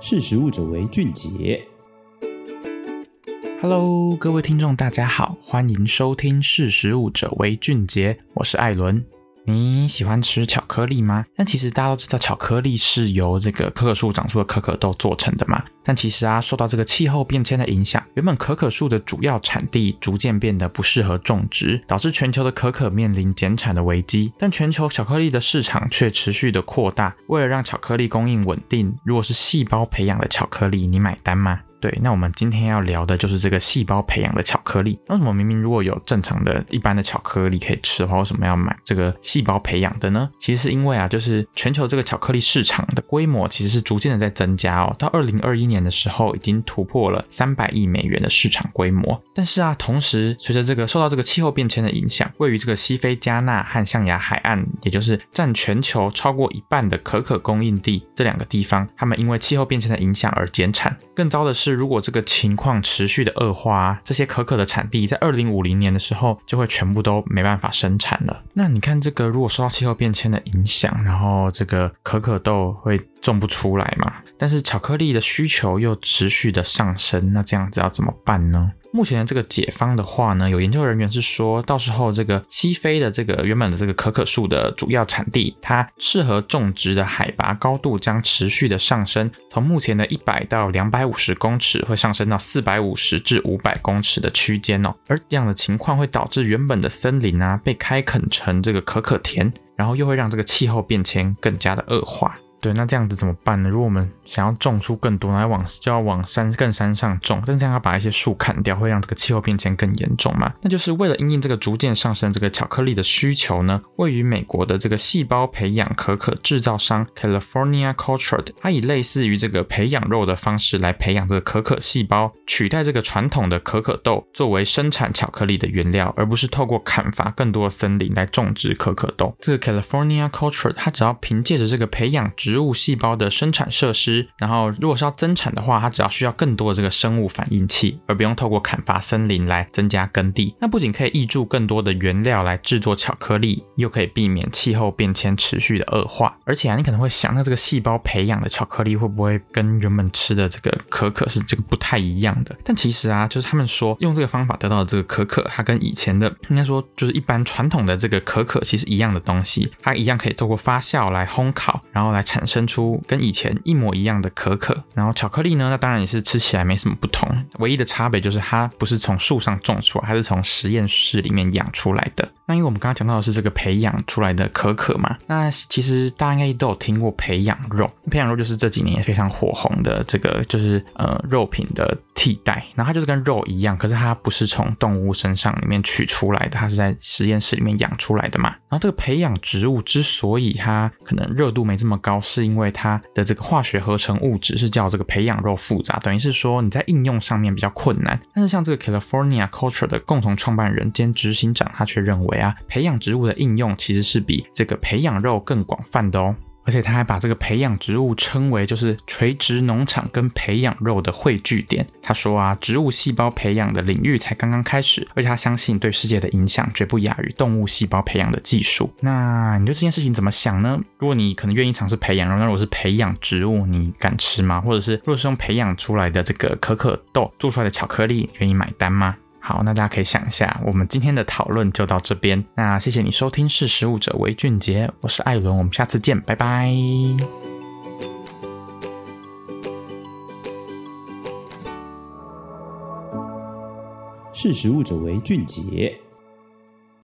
识时务者为俊杰。Hello，各位听众，大家好，欢迎收听《识时务者为俊杰》，我是艾伦。你喜欢吃巧克力吗？但其实大家都知道，巧克力是由这个可可树长出的可可豆做成的嘛。但其实啊，受到这个气候变迁的影响，原本可可树的主要产地逐渐变得不适合种植，导致全球的可可面临减产的危机。但全球巧克力的市场却持续的扩大。为了让巧克力供应稳定，如果是细胞培养的巧克力，你买单吗？对，那我们今天要聊的就是这个细胞培养的巧克力。那为什么明明如果有正常的一般的巧克力可以吃的话，为什么要买这个细胞培养的呢？其实是因为啊，就是全球这个巧克力市场的规模其实是逐渐的在增加哦。到二零二一年的时候，已经突破了三百亿美元的市场规模。但是啊，同时随着这个受到这个气候变迁的影响，位于这个西非加纳和象牙海岸，也就是占全球超过一半的可可供应地这两个地方，他们因为气候变迁的影响而减产。更糟的是，如果这个情况持续的恶化，这些可可的产地在二零五零年的时候就会全部都没办法生产了。那你看，这个如果受到气候变迁的影响，然后这个可可豆会种不出来嘛？但是巧克力的需求又持续的上升，那这样子要怎么办呢？目前的这个解方的话呢，有研究人员是说，到时候这个西非的这个原本的这个可可树的主要产地，它适合种植的海拔高度将持续的上升，从目前的一百到两百五十公尺，会上升到四百五十至五百公尺的区间哦。而这样的情况会导致原本的森林啊被开垦成这个可可田，然后又会让这个气候变迁更加的恶化。对，那这样子怎么办呢？如果我们想要种出更多，来往就要往山更山上种，但这样要把一些树砍掉，会让这个气候变迁更严重嘛？那就是为了因应这个逐渐上升这个巧克力的需求呢，位于美国的这个细胞培养可可制造商 California Cultured，它以类似于这个培养肉的方式来培养这个可可细胞，取代这个传统的可可豆作为生产巧克力的原料，而不是透过砍伐更多的森林来种植可可豆。这个 California Cultured，它只要凭借着这个培养植物细胞的生产设施，然后如果是要增产的话，它只要需要更多的这个生物反应器，而不用透过砍伐森林来增加耕地。那不仅可以挹注更多的原料来制作巧克力，又可以避免气候变迁持续的恶化。而且啊，你可能会想，那这个细胞培养的巧克力会不会跟原本吃的这个可可是这个不太一样的？但其实啊，就是他们说用这个方法得到的这个可可，它跟以前的应该说就是一般传统的这个可可其实一样的东西，它一样可以透过发酵来烘烤，然后来产。产生出跟以前一模一样的可可，然后巧克力呢，那当然也是吃起来没什么不同，唯一的差别就是它不是从树上种出来，它是从实验室里面养出来的。那因为我们刚刚讲到的是这个培养出来的可可嘛，那其实大家应该都有听过培养肉，培养肉就是这几年也非常火红的这个就是呃肉品的替代，然后它就是跟肉一样，可是它不是从动物身上里面取出来的，它是在实验室里面养出来的嘛。然后这个培养植物之所以它可能热度没这么高，是因为它的这个化学合成物质是叫这个培养肉复杂，等于是说你在应用上面比较困难。但是像这个 California Culture 的共同创办人兼执行长，他却认为啊，培养植物的应用其实是比这个培养肉更广泛的哦。而且他还把这个培养植物称为就是垂直农场跟培养肉的汇聚点。他说啊，植物细胞培养的领域才刚刚开始，而且他相信对世界的影响绝不亚于动物细胞培养的技术。那你对这件事情怎么想呢？如果你可能愿意尝试培养肉，那如果是培养植物，你敢吃吗？或者是如果是用培养出来的这个可可豆做出来的巧克力，愿意买单吗？好，那大家可以想一下，我们今天的讨论就到这边。那谢谢你收听《识时务者为俊杰》，我是艾伦，我们下次见，拜拜。识时务者为俊杰。